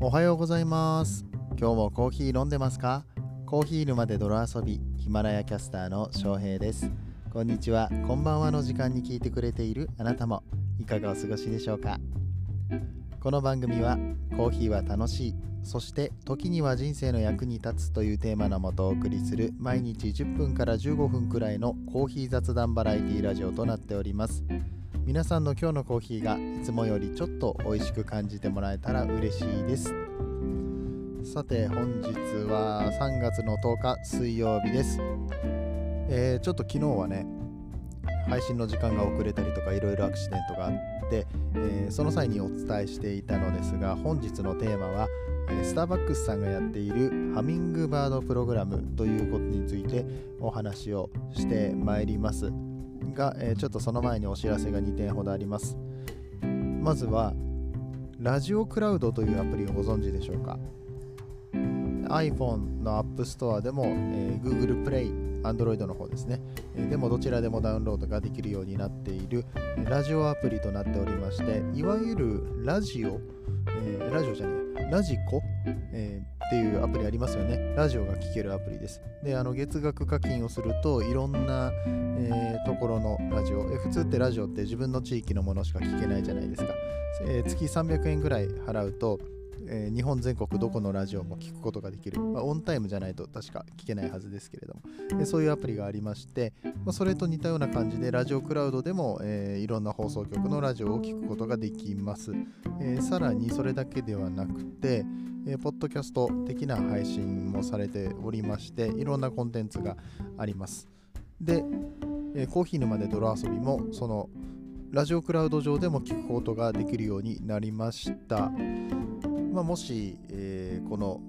おはようございます。今日もコーヒー飲んでますか？コーヒー沼で泥遊びヒマラヤキャスターの翔平です。こんにちは。こんばんはの時間に聞いてくれているあなたもいかがお過ごしでしょうか？この番組はコーヒーは楽しいそして時には人生の役に立つというテーマのもとお送りする毎日10分から15分くらいのコーヒー雑談バラエティラジオとなっております。皆さんの今日のコーヒーがいつもよりちょっと美味しく感じてもらえたら嬉しいです。さて本日は3月の10日水曜日です、えー、ちょっと昨日はね配信の時間が遅れたりとかいろいろアクシデントがあって、えー、その際にお伝えしていたのですが本日のテーマはスターバックスさんがやっているハミングバードプログラムということについてお話をしてまいります。が、えー、ちょっとその前にお知らせが2点ほどあります。まずはラジオクラウドというアプリをご存知でしょうか？iPhone の App Store でも、えー、Google Play、Android の方ですね、えー、でもどちらでもダウンロードができるようになっているラジオアプリとなっておりましていわゆるラジオ、えー、ラジオじゃねえラジコ、えーっていうアプリありますよね。ラジオが聴けるアプリです。で、あの月額課金をするといろんな、えー、ところのラジオ、え普通ってラジオって自分の地域のものしか聞けないじゃないですか。えー、月300円ぐらい払うと、えー、日本全国どこのラジオも聞くことができる、まあ、オンタイムじゃないと確か聞けないはずですけれども、そういうアプリがありまして、まあ、それと似たような感じでラジオクラウドでも、えー、いろんな放送局のラジオを聞くことができます、えー、さらにそれだけではなくて、えー、ポッドキャスト的な配信もされておりましていろんなコンテンツがありますで、えー、コーヒー沼で泥遊びもそのラジオクラウド上でも聞くことができるようになりました。まあ、もし、えー、この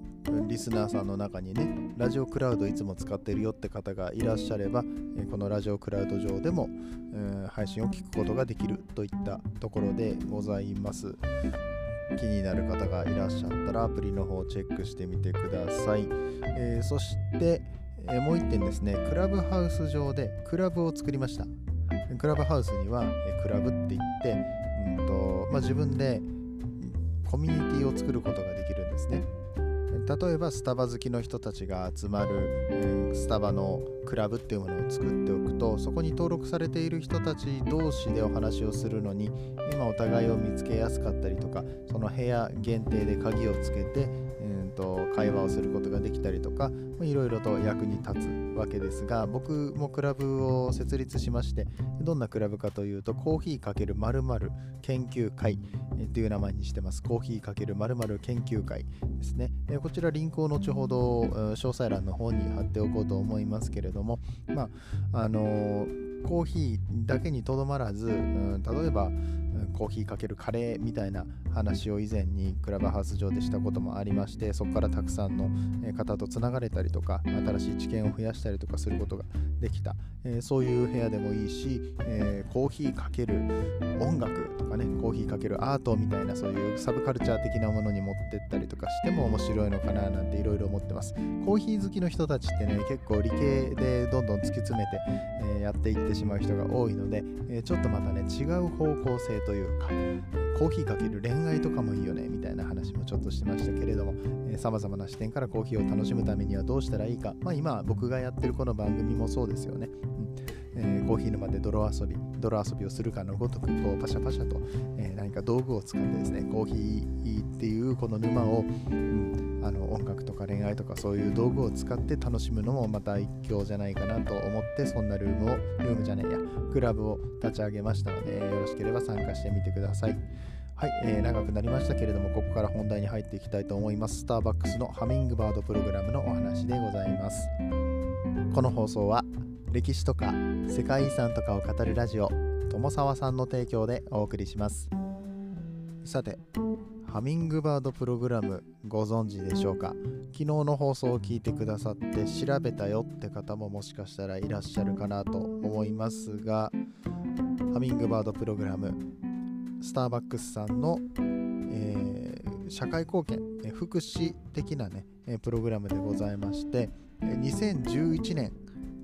リスナーさんの中にね、ラジオクラウドいつも使ってるよって方がいらっしゃれば、えこのラジオクラウド上でも、えー、配信を聞くことができるといったところでございます。気になる方がいらっしゃったらアプリの方をチェックしてみてください。えー、そして、え、もう1点ですね、クラブハウス上でクラブを作りました。クラブハウスには、えクラブって言って、うんとまあ、自分でコミュニティを作ることができるんですね。例えばスタバ好きの人たちが集まる、スタバのクラブっていうものを作っておくとそこに登録されている人たち同士でお話をするのに今お互いを見つけやすかったりとかその部屋限定で鍵をつけて、と、会話をすることができたりとかいろいろと役に立つわけですが僕もクラブを設立しましてどんなクラブかというとコーヒー×○○研究会という名前にしてます。コーヒー×○○研究会ですね。こちらリンクを後ほど詳細欄の方に貼っておこうと思いますけれどもまああのコーヒーだけにとどまらず、例えばコーヒーかけるカレーみたいな話を以前にクラブハウス上でしたこともありましてそこからたくさんの方とつながれたりとか新しい知見を増やしたりとかすることができた、えー、そういう部屋でもいいし、えー、コーヒーかける音楽とかねコーヒーかけるアートみたいなそういうサブカルチャー的なものに持ってったりとかしても面白いのかななんていろいろ思ってます。コーヒー好きの人たちってね結構理系でどんどん突き詰めて、えー、やっていってしまう人が多いので、えちょっとまたね違う方向性といういうかコーヒーかける恋愛とかもいいよねみたいな話もちょっとしてましたけれどもさまざまな視点からコーヒーを楽しむためにはどうしたらいいか。まあ今僕がやってるこの番組もそうですよね、うん。えー、コーヒー沼で泥遊び泥遊びをするかのごとくこうパシャパシャと、えー、何か道具を使ってですねコーヒーっていうこの沼を、うん、あの音楽とか恋愛とかそういう道具を使って楽しむのもまた一興じゃないかなと思ってそんなルームをルームじゃねえやクラブを立ち上げましたのでよろしければ参加してみてください。はい、えー、長くなりましたけれども、ここから本題に入っていきたいと思います。スターバックスのハミングバードプログラムのお話でございます。この放送は、歴史とか世界遺産とかを語るラジオ、友沢さんの提供でお送りします。さて、ハミングバードプログラムご存知でしょうか？昨日の放送を聞いてくださって調べたよって方ももしかしたらいらっしゃるかなと思いますがハミングバードプログラムスターバックスさんの、えー、社会貢献、え福祉的なね、プログラムでございまして、2011年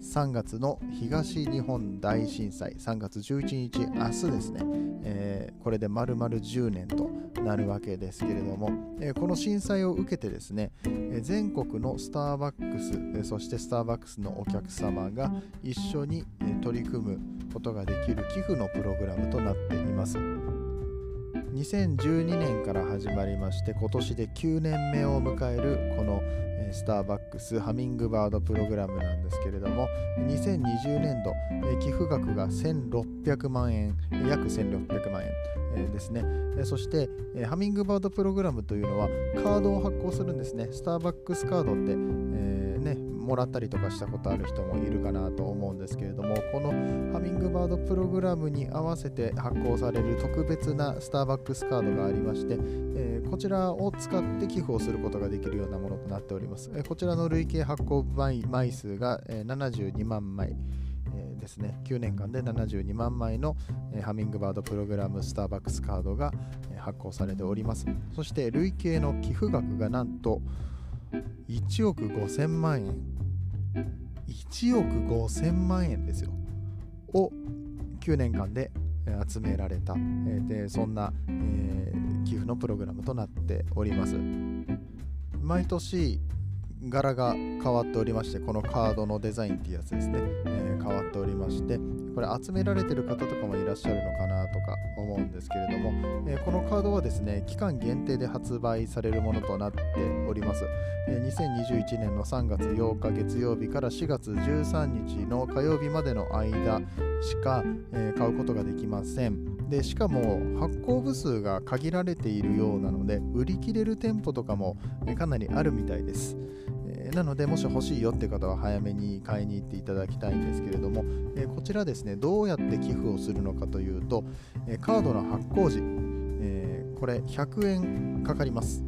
3月の東日本大震災3月11日明日ですね、えー、これで丸々10年となるわけですけれども、えー、この震災を受けてですね、え、全国のスターバックス、えそしてスターバックスのお客様が一緒に、え取り組むことができる寄付のプログラムとなっています。2012年から始まりまして今年で9年目を迎えるこのスターバックスハミングバードプログラムなんですけれども2020年度寄付額が1600万円約1600万円ですね。そしてハミングバードプログラムというのはカードを発行するんですね。スターバックスカードって、えー、もらったりとかしたことある人もいるかなと思うんですけれどもこのハミングバードプログラムに合わせて発行される特別なスターバックスカードがありまして、えー、こちらを使って寄付をすることができるようなものとなっております、えー、こちらの累計発行枚数が、えー、72万枚えですね。9年間で72万枚の、えハミングバードプログラムスターバックスカードが、え発行されております。そして累計の寄付額がなんと1億5000万円。1億5000万円ですよ。を9年間で集められた、でそんな、えー、寄付のプログラムとなっております。毎年柄が変わっておりましてこのカードのデザインっていうやつですね、えー、変わっておりましてこれ集められてる方とかもいらっしゃるのかなとか思うんですけれども、えー、このカードはですね期間限定で発売されるものとなっております、え、2021年の3月8日月曜日から4月13日の火曜日までの間しか、え買うことができません。でしかも発行部数が限られているようなので売り切れる店舗とかもかなりあるみたいです。なのでもし欲しいよって方は早めに買いに行っていただきたいんですけれども、えこちらですねどうやって寄付をするのかというと、えカードの発行時、えこれ100円かかります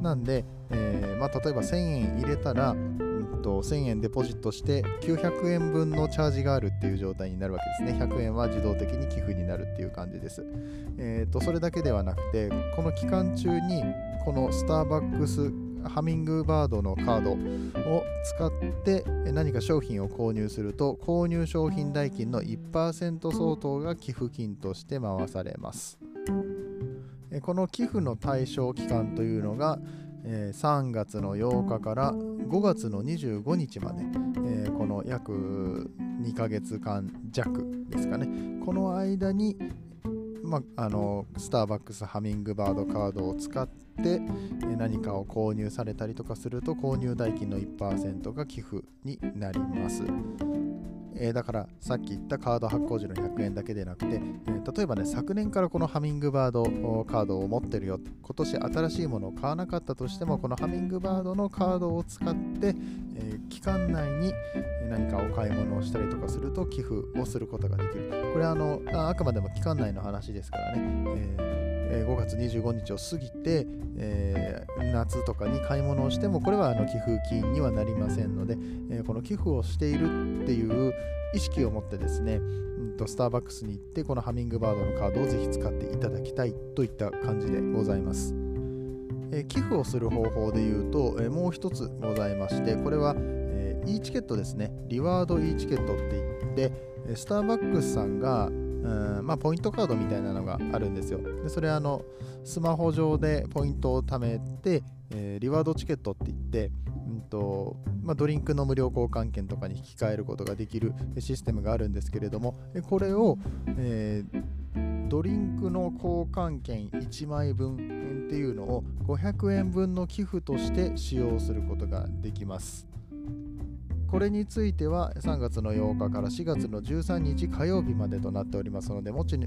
なんで、え、まあ、例えば1000円入れたら、んと、1000円デポジットして900円分のチャージがあるっていう状態になるわけですね。100円は自動的に寄付になるっていう感じです。えーとそれだけではなくて、この期間中にこのスターバックスハミングバードのカードを使って何か商品を購入すると購入商品代金の1%相当が寄付金として回されます。この寄付の対象期間というのが3月の8日から5月の25日までこの約2ヶ月間弱ですかね。この間にまあ、あのスターバックスハミングバードカードを使って何かを購入されたりとかすると購入代金の1%が寄付になります。えー、だからさっき言ったカード発行時の100円だけでなくて、えー、例えばね昨年からこのハミングバードカードを持ってるよ。今年新しいものを買わなかったとしてもこのハミングバードのカードを使って、えー、期間内に何かお買い物をしたりとかすると寄付をすることができる。これはあのあくまでも期間内の話ですからね、えー5月25日を過ぎて、え、夏とかに買い物をしてもこれはあの寄付金にはなりませんので、え、この寄付をしているっていう意識を持ってですね、うんと、スターバックスに行ってこのハミングバードのカードをぜひ使っていただきたいといった感じでございます。え、寄付をする方法で言うと、え、もう一つございましてこれは、えー、e チケットですねリワード e チケットって言ってスターバックスさんがまあ、ポイントカードみたいなのがあるんですよ。でそれはあのスマホ上でポイントを貯めて、えー、リワードチケットって言って、うんとまあ、ドリンクの無料交換券とかに引き換えることができるシステムがあるんですけれども、これを、えー、ドリンクの交換券1枚分っていうのを500円分の寄付として使用することができます。これについては3月の8日から4月の13日火曜日までとなっておりますのでもし,、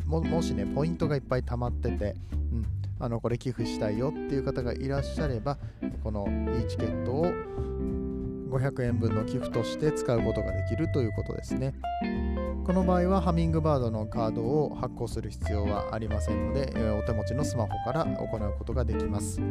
ポイントがいっぱい溜まってて、うん、あのこれ寄付したいよっていう方がいらっしゃればこの e チケットを500円分の寄付として使うことができるということですね。この場合はハミングバードのカードを発行する必要はありませんのでお手持ちのスマホから行うことができます。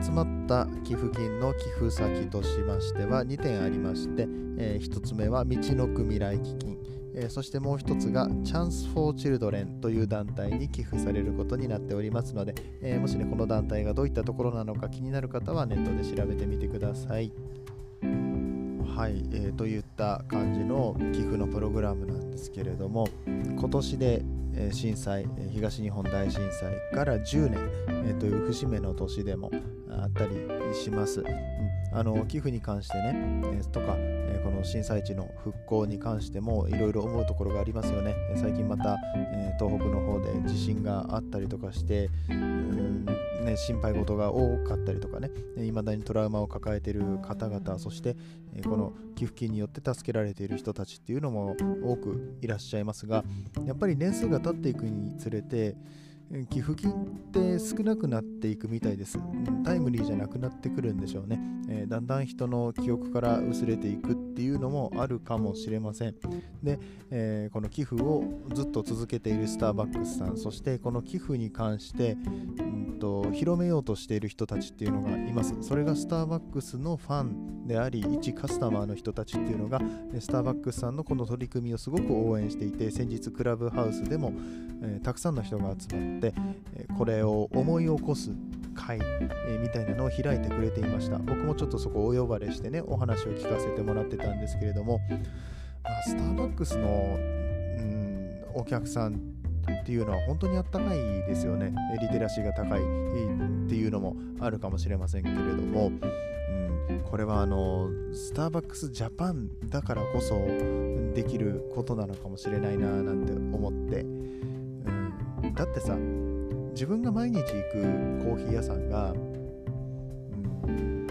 集まった寄付金の寄付先としましては2点ありまして、えー、1つ目は道のく未来基金、えー、そしてもう1つがチャンス・フォー・チルドレンという団体に寄付されることになっておりますので、えー、もしねこの団体がどういったところなのか気になる方はネットで調べてみてください。はい、えー、といった感じの寄付のプログラムなんですけれども今年で震災東日本大震災から10年、という節目の年でもあったりします。あの寄付に関してね、とか、この震災地の復興に関してもいろいろ思うところがありますよね。最近また、え、東北の方で地震があったりとかして、うんね、心配事が多かったりとかね、いまだにトラウマを抱えている方々、そして、えこの寄付金によって助けられている人たちっていうのも多くいらっしゃいますが、やっぱり年数が経っていくにつれて、寄付金って少なくなっていくみたいです。タイムリーじゃなくなってくるんでしょうね。えー、だんだん人の記憶から薄れていくっていうのもあるかもしれません。で、えー、この寄付をずっと続けているスターバックスさん、そしてこの寄付に関して、うんと広めようとしている人たちっていうのがいます。それがスターバックスのファンであり、一カスタマーの人たちっていうのが、スターバックスさんのこの取り組みをすごく応援していて、先日クラブハウスでも、えー、たくさんの人が集まって、えこれを思い起こす会、みたいなのを開いてくれていました。僕もちょっとそこをお呼ばれしてねお話を聞かせてもらってたんですけれども、まあ、スターバックスの、うん、お客さんっていうのは本当にあったかいですよね。リテラシーが高いっていうのもあるかもしれませんけれども、うん、これはあのスターバックスジャパンだからこそできることなのかもしれないななんて思って、だってさ自分が毎日行くコーヒー屋さんが、うん、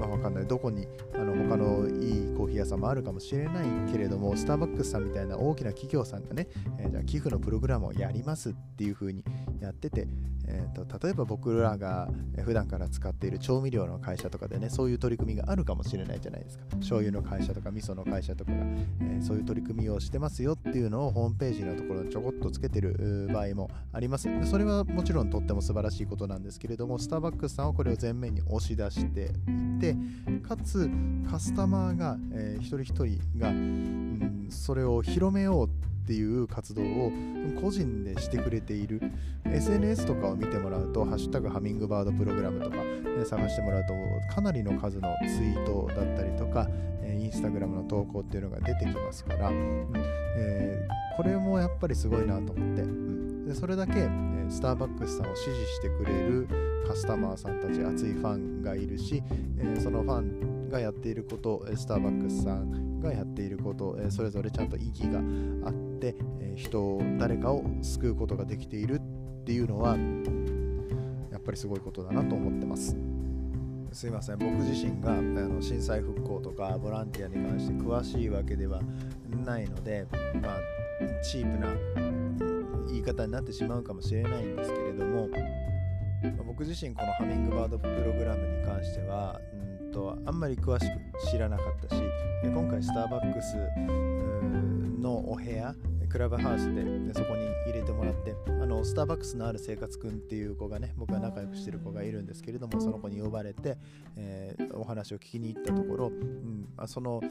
まあわかんない。どこにあの他のいいコーヒー屋さんもあるかもしれないけれどもスターバックスさんみたいな大きな企業さんがね、えー、じゃあ寄付のプログラムをやりますっていう風にやってて、えーと、例えば僕らが普段から使っている調味料の会社とかでねそういう取り組みがあるかもしれないじゃないですか。醤油の会社とか味噌の会社とかが、えー、そういう取り組みをしてますよっていうのをホームページのところにちょこっとつけてる場合もあります。それはもちろんとっても素晴らしいことなんですけれどもスターバックスさんはこれを前面に押し出していてかつカスタマーが、えー、一人一人が、うん、それを広めようっていう活動を個人でしてくれている。SNS とかを見てもらうと「ハッシュタグハミングバードプログラム」とか、ね、探してもらうとかなりの数のツイートだったりとか、えインスタグラムの投稿っていうのが出てきますから、えー、これもやっぱりすごいなと思って、うん、でそれだけ、えスターバックスさんを支持してくれるカスタマーさんたち熱いファンがいるし、えそのファンがやっていることスターバックスさんがやっていることそれぞれちゃんと意義があって人を誰かを救うことができているってていうのはやっぱりすごいことだなと思ってます。すいません。僕自身があの震災復興とかボランティアに関して詳しいわけではないのでまあチープな言い方になってしまうかもしれないんですけれども僕自身このハミングバードプログラムに関しては、うんとあんまり詳しく知らなかったし今回スターバックスのお部屋クラブハウスででそこに入れてもらってあのスターバックスのある生活くんっていう子がね僕が仲良くしてる子がいるんですけれどもその子に呼ばれて、えー、お話を聞きに行ったところ、うん、あその、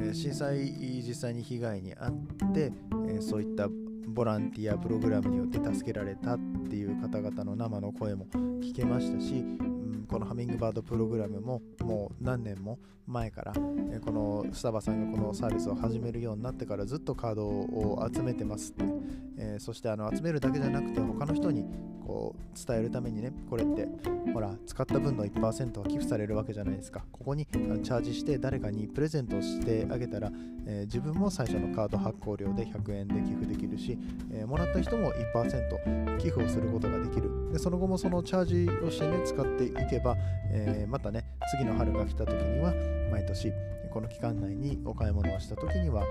えー、震災実際に被害に遭って、えー、そういったボランティアプログラムによって助けられたっていう方々の生の声も聞けましたし、このハミングバードプログラムももう何年も前から、えこのスタバさんがこのサービスを始めるようになってからずっとカードを集めてますって、えー、そしてあの集めるだけじゃなくて他の人にこう伝えるためにねこれってほら使った分の1%は寄付されるわけじゃないですか。ここにチャージして誰かにプレゼントをしてあげたら、えー、自分も最初のカード発行料で100円で寄付できるし、えー、もらった人も1%寄付をすることができる。でその後もそのチャージをしてね使っていけば、えー、またね次の春が来た時には毎年この期間内にお買い物をした時には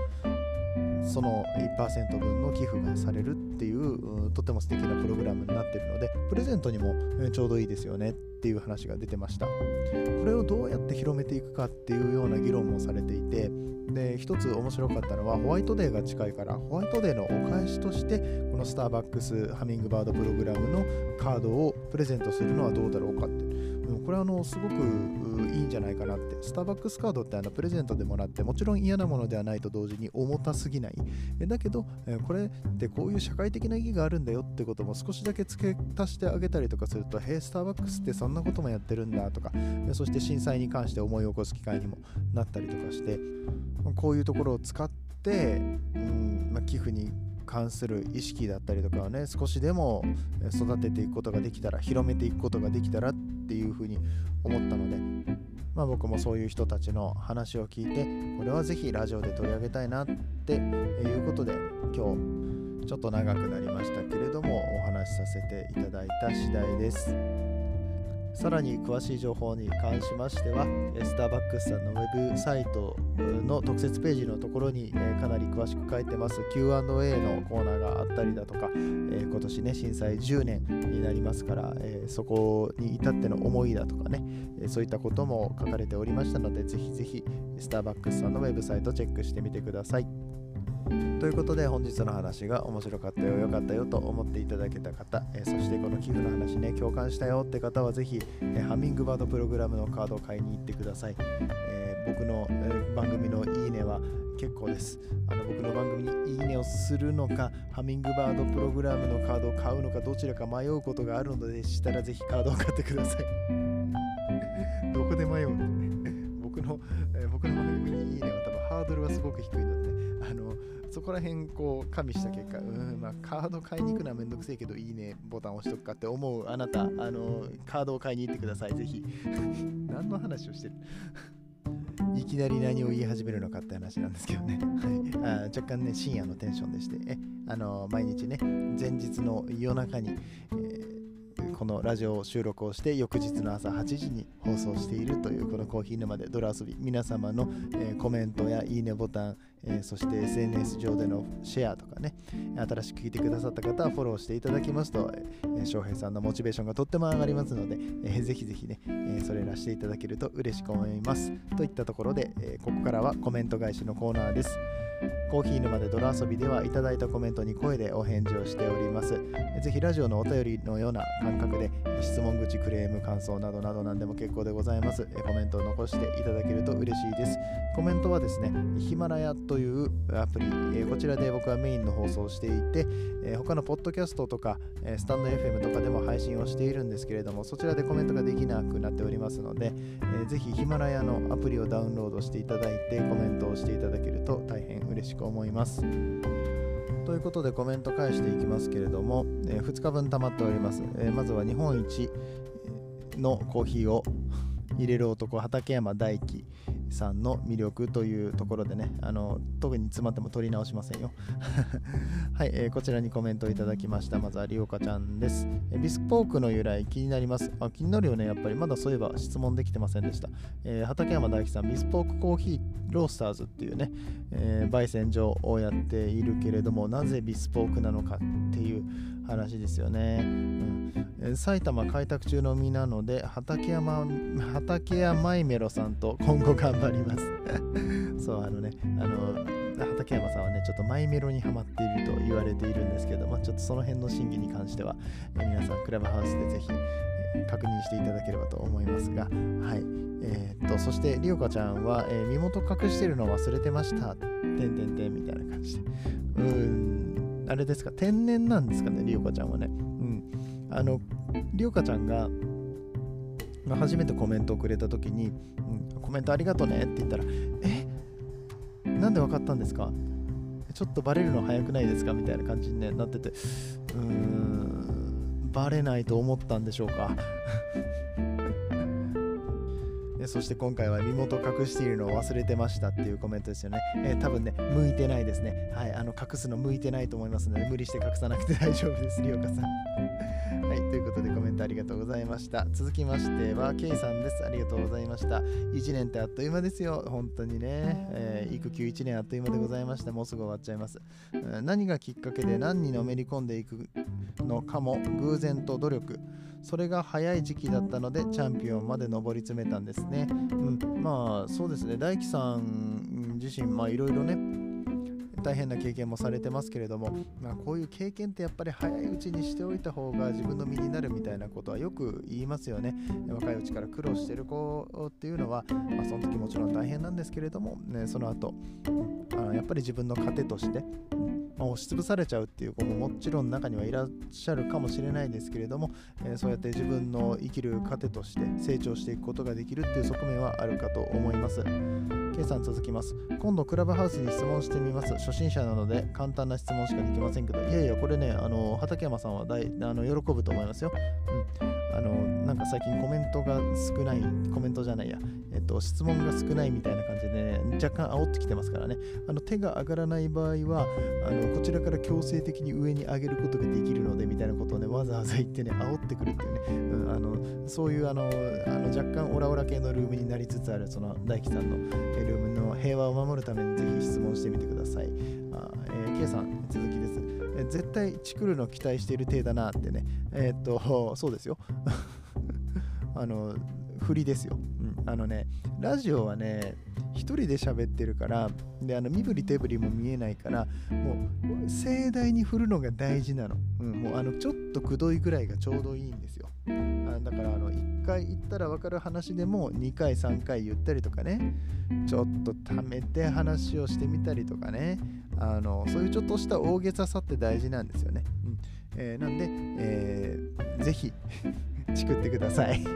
その1%分の寄付がされるっていうとても素敵なプログラムになってるのでプレゼントにもちょうどいいですよねっていう話が出てました。これをどうやって広めていくかっていうような議論もされていてで一つ面白かったのはホワイトデーが近いからホワイトデーのお返しとしてこのスターバックスハミングバードプログラムのカードをプレゼントするのはどうだろうかって。これはあのすごくいいんじゃないかなって。スターバックスカードってあのプレゼントでもらってもちろん嫌なものではないと同時に重たすぎない。だけどこれってこういう社会的な意義があるんだよってことも少しだけ付け足してあげたりとかするとへえスターバックスってそんなこともやってるんだとか。そして震災に関して思い起こす機会にもなったりとかしてこういうところを使って、うんまあ、寄付に関する意識だったりとかをね少しでも育てていくことができたら広めていくことができたらっていうふうに思ったので、まあ、僕もそういう人たちの話を聞いてこれはぜひラジオで取り上げたいなっていうことで今日ちょっと長くなりましたけれどもお話しさせていただいた次第です。さらに詳しい情報に関しましては、スターバックスさんのウェブサイトの特設ページのところにかなり詳しく書いてます Q&A のコーナーがあったりだとか、今年ね、震災10年になりますから、そこに至っての思いだとかね、そういったことも書かれておりましたので、ぜひぜひスターバックスさんのウェブサイトチェックしてみてください。ということで本日の話が面白かったよ、良かったよと思っていただけた方、えそしてこの寄付の話ね、共感したよって方はぜひ、えハミングバードプログラムのカードを買いに行ってください。え、僕の、え番組のいいねは結構です。あの僕の番組にいいねをするのか、ハミングバードプログラムのカードを買うのか、どちらか迷うことがあるのでしたらぜひカードを買ってください。どこで迷うの 僕の、え、僕の番組にいいねは多分ハードルはすごく低いので、そこら辺こう加味した結果、うん、まあ、カード買いに行くのはめんどくせえけど、いいねボタン押しとくかって思うあなた、あの、カードを買いに行ってください、ぜひ。何の話をしてる？いきなり何を言い始めるのかって話なんですけどね。はい、あ若干ね、深夜のテンションでして、えあの毎日ね、前日の夜中に、えーこのラジオ収録をして翌日の朝8時に放送しているというこのコーヒー沼で泥遊び。皆様の、えー、コメントやいいねボタン、えー、そして SNS 上でのシェアとかね新しく聞いてくださった方はフォローしていただきますと、えー、翔平さんのモチベーションがとっても上がりますので、えー、ぜひぜひね、えそれらしていただけると嬉しく思いますといったところで、えここからはコメント返しのコーナーですコーヒー沼で泥遊びではいただいたコメントに声でお返事をしております。ぜひラジオのお便りのような感覚で質問口、クレーム、感想などなど何でも結構でございます。コメントを残していただけると嬉しいです。コメントはですね、ヒマラヤというアプリ、えこちらで僕はメインの放送をしていて、え他のポッドキャストとかえスタンド FM とかでも配信をしているんですけれども、そちらでコメントができなくなっておりますので、ぜひヒマラヤのアプリをダウンロードしていただいてコメントをしていただけると大変嬉しく思います。ということでコメント返していきますけれども、えー、2日分溜まっております、えー、まずは日本一のコーヒーを入れる男畠山大樹さんの魅力というところでね、あの特に詰まっても取り直しませんよ。はい、えー、こちらにコメントいただきました。まずはりおかちゃんです。えビスポークの由来気になります。あ気になるよね、やっぱり。まだそういえば質問できてませんでした。えー、畠山大樹さん、ビスポークコーヒーロースターズっていうね、えー、焙煎所をやっているけれども、なぜビスポークなのかっていう話ですよね。うん、埼玉開拓中の身なので畠山畠山イメロさんと 今後頑張ります。そうあのねあの畠山さんはねちょっとマイメロにはまっていると言われているんですけどもちょっとその辺の真偽に関しては皆さんクラブハウスでぜひ確認していただければと思いますが、はいえー、っとそしてりおかちゃんは、えー、身元隠してるの忘れてました。てんてんてんみたいな感じで。うんあれですか、天然なんですかね、りおかちゃんはね。うん。あの、りおかちゃんが、初めてコメントをくれたときに、うん、コメントありがとうねって言ったら、え？なんでわかったんですか？ちょっとバレるの早くないですか？みたいな感じに、ね、なってて、うーん、バレないと思ったんでしょうか？そして今回は身元隠しているのを忘れてましたっていうコメントですよね。えー、多分ね、向いてないですね。はい、あの隠すの向いてないと思いますので、無理して隠さなくて大丈夫です、りおかさん。はい、ということでコメントありがとうございました。続きましては、ケイさんです。ありがとうございました。1年ってあっという間ですよ。本当にね。えー、育休1年あっという間でございました。もうすぐ終わっちゃいます。何がきっかけで何にのめり込んでいくのかも、偶然と努力。それが早い時期だったのでチャンピオンまで上り詰めたんですね。うん、まあそうですね大樹さん自身まあいろいろね大変な経験もされてますけれども、まあ、こういう経験ってやっぱり早いうちにしておいた方が自分の身になるみたいなことはよく言いますよね若いうちから苦労してる子っていうのは、まあ、その時もちろん大変なんですけれども、ね、その後、あのやっぱり自分の糧として、まあ、押しつぶされちゃうっていう子ももちろん中にはいらっしゃるかもしれないですけれども、えー、そうやって自分の生きる糧として成長していくことができるっていう側面はあるかと思います。K さん続きます。今度クラブハウスに質問してみます。初心者なので簡単な質問しかできませんけど、いやいや、これね、あの畠山さんは大あの喜ぶと思いますよ。うん。あの、なんか最近コメントが少ない、コメントじゃないや、えっと、質問が少ないみたいな感じでね、若干煽ってきてますからね。あの手が上がらない場合は、あのこちらから強制的に上に上げることができるので、みたいなことをね、わざわざ言ってね、煽ってくるっていうね、うん、あのそういうあのあの若干オラオラ系のルームになりつつある、その大樹さんのルームの平和を守るためにぜひ質問してみてください。あえー、K さん、続きです。絶対チクるの期待している体だなってね。えー、っと、そうですよ。あの、振りですよ。うん、あのね、ラジオはね、一人で喋ってるからであの身振り手振りも見えないからもう盛大に振るのが大事なの、うん、もうあのちょっとくどいぐらいがちょうどいいんですよあだからあの1回言ったら分かる話でも2回3回言ったりとかねちょっと貯めて話をしてみたりとかねあのそういうちょっとした大げささって大事なんですよね、うんえー、なんで、えー、ぜひ チクってください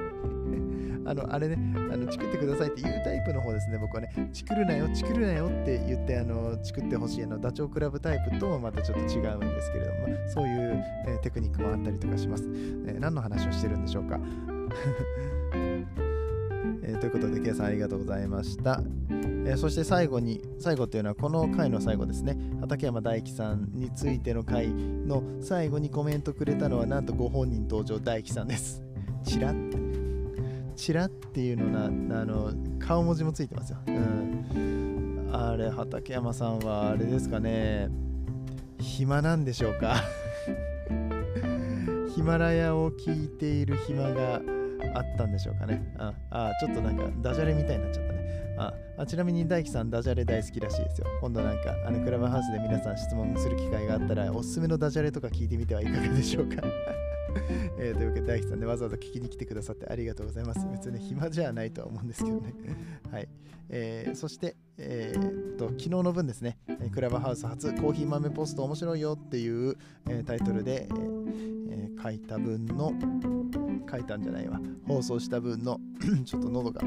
あの、あれね、あの、チクってくださいっていうタイプの方ですね、僕はね、チクるなよ、チクるなよって言って、あの、チクってほしいの、ダチョウ倶楽部タイプともまたちょっと違うんですけれども、そういう、えー、テクニックもあったりとかします。え、何の話をしてるんでしょうか？えー、ということで、ケイさんありがとうございました。えー、そして最後に、最後というのはこの回の最後ですね、畠山大樹さんについての回の最後にコメントくれたのは、なんとご本人登場大樹さんです。チラッ。チラッっていうのなあの顔文字もついてますよ、うん、あれ畠山さんはあれですかね。暇なんでしょうか。ヒマラヤを聞いている暇があったんでしょうかね。ああちょっとなんかダジャレみたいになっちゃった。ああちなみに大樹さんダジャレ大好きらしいですよ。今度なんかあのクラブハウスで皆さん質問する機会があったらおすすめのダジャレとか聞いてみてはいかがでしょうか。えー、というわけで大樹さんねわざわざ聞きに来てくださってありがとうございます。別に暇じゃないとは思うんですけどね。はい。えー、そして、えー、と昨日の分ですね。クラブハウス初コーヒー豆ポスト面白いよっていう、えー、タイトルで、えー、書いた分の書いたんじゃないわ。放送した分の ちょっと喉が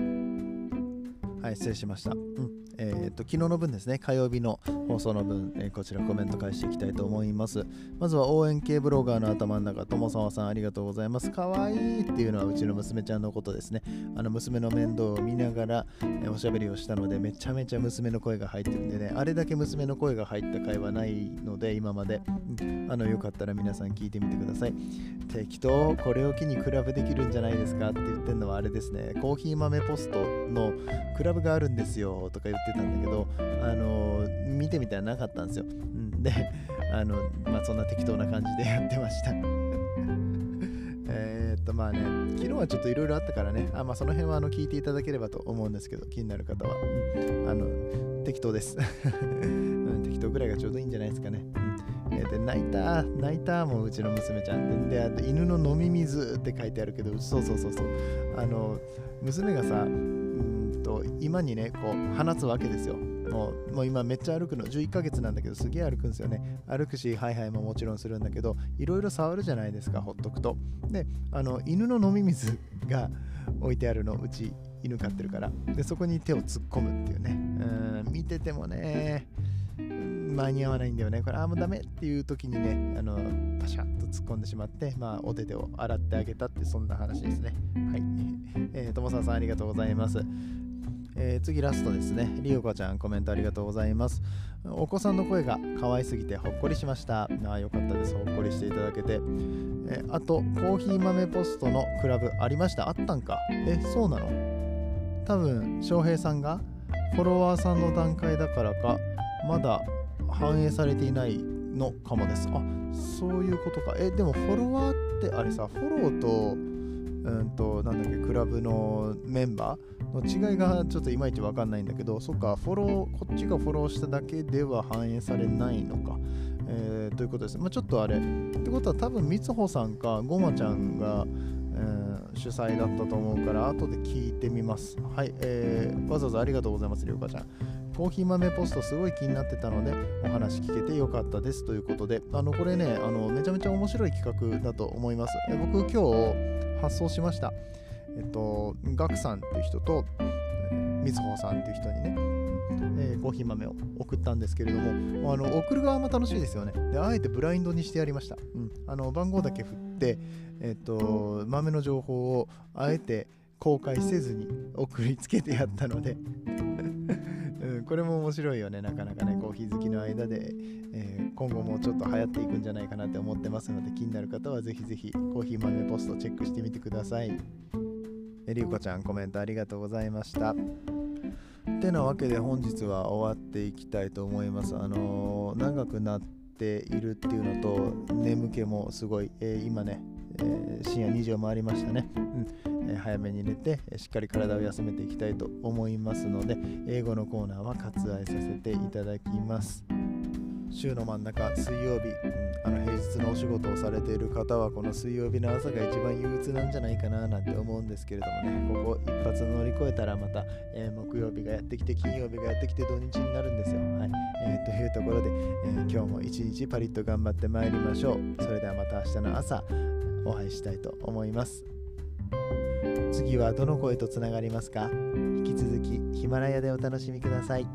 はい失礼しました、うん。えー、と昨日の分ですね、火曜日の放送の分、えー、こちらコメント返していきたいと思います。まずは応援系ブロガーの頭の中、友沢さんありがとうございます。かわいいっていうのはうちの娘ちゃんのことですね。あの娘の面倒を見ながら、え、おしゃべりをしたので、めちゃめちゃ娘の声が入ってるんでね、あれだけ娘の声が入った回はないので、今まで。あのよかったら皆さん聞いてみてください。適当、これを機にクラブできるんじゃないですかって言ってるのはあれですね、コーヒー豆ポストのクラブがあるんですよとか言ってたんだけど、あの見てみたらなかったんですよ。うん、で、あの、まあ、そんな適当な感じでやってました。えっとまあね、昨日はちょっといろいろあったからね、あまあ、その辺はあの聞いていただければと思うんですけど、気になる方は。うん、あの適当です、うん適当ぐらいがちょうどいいんじゃないですかね。うん、で泣いた、泣いたもううちの娘ちゃんで。で、犬の飲み水って書いてあるけど、そうそうそうそう。あの、娘がさ、今にねこう放つわけですよもうもう今めっちゃ歩くの11ヶ月なんだけどすげえ歩くんですよね歩くしハイハイももちろんするんだけどいろいろ触るじゃないですかほっとくとであの犬の飲み水が 置いてあるのうち犬飼ってるからでそこに手を突っ込むっていうねうん見ててもね間に合わないんだよね。これ、ああ、もうダメっていう時にね、あの、パシャッと突っ込んでしまって、まあ、お手手を洗ってあげたって、そんな話ですね。はい。えー、ともさんさんありがとうございます。えー、次ラストですね。りおこちゃんコメントありがとうございます。お子さんの声が可愛すぎてほっこりしました。ああ、よかったです。ほっこりしていただけて。えー、あと、コーヒー豆ポストのクラブありましたあったんかえ、そうなの？多分、翔平さんがフォロワーさんの段階だからか、まだ反映されていないのかもです。あ、そういうことか。え、でもフォロワーってあれさ、フォローとうんとなんだっけクラブのメンバーの違いがちょっといまいち分かんないんだけどそっかフォローこっちがフォローしただけでは反映されないのか、えー、ということです、まあ、ちょっとあれ。ってことは多分みつほさんかごまちゃんが、えー、主催だったと思うから後で聞いてみます。はい、えー、わざわざありがとうございますりょうかちゃん。コーヒー豆ポストすごい気になってたのでお話聞けてよかったです。ということであのこれねあのめちゃめちゃ面白い企画だと思います。え僕今日発送しましたえっとガクさんっていう人とみずほさんっていう人にねえー、コーヒー豆を送ったんですけれども、あの送る側も楽しいですよね。で、あえてブラインドにしてやりました。うん、あの番号だけ振って、えっ、と、豆の情報をあえて公開せずに送りつけてやったので、これも面白いよね、なかなかね、コーヒー好きの間で、えー、今後もちょっと流行っていくんじゃないかなって思ってますので、気になる方はぜひぜひコーヒー豆ポストチェックしてみてください。えりゅうこちゃん、コメントありがとうございました。てなわけで本日は終わっていきたいと思います。あのー、長くなっているっていうのと、眠気もすごい、えー、今ね、ー、深夜2時を回りましたね。うん。え早めに寝て、しっかり体を休めていきたいと思いますので英語のコーナーは割愛させていただきます。週の真ん中水曜日、うん、あの平日のお仕事をされている方はこの水曜日の朝が一番憂鬱なんじゃないかななんて思うんですけれどもね。ここ一発乗り越えたらまた、えー、木曜日がやってきて金曜日がやってきて土日になるんですよ。はい。えー、というところで、えー、今日も一日パリッと頑張ってまいりましょう。それではまた明日の朝。お会いしたいと思います次はどの声とつながりますか？引き続きヒマラヤでお楽しみください。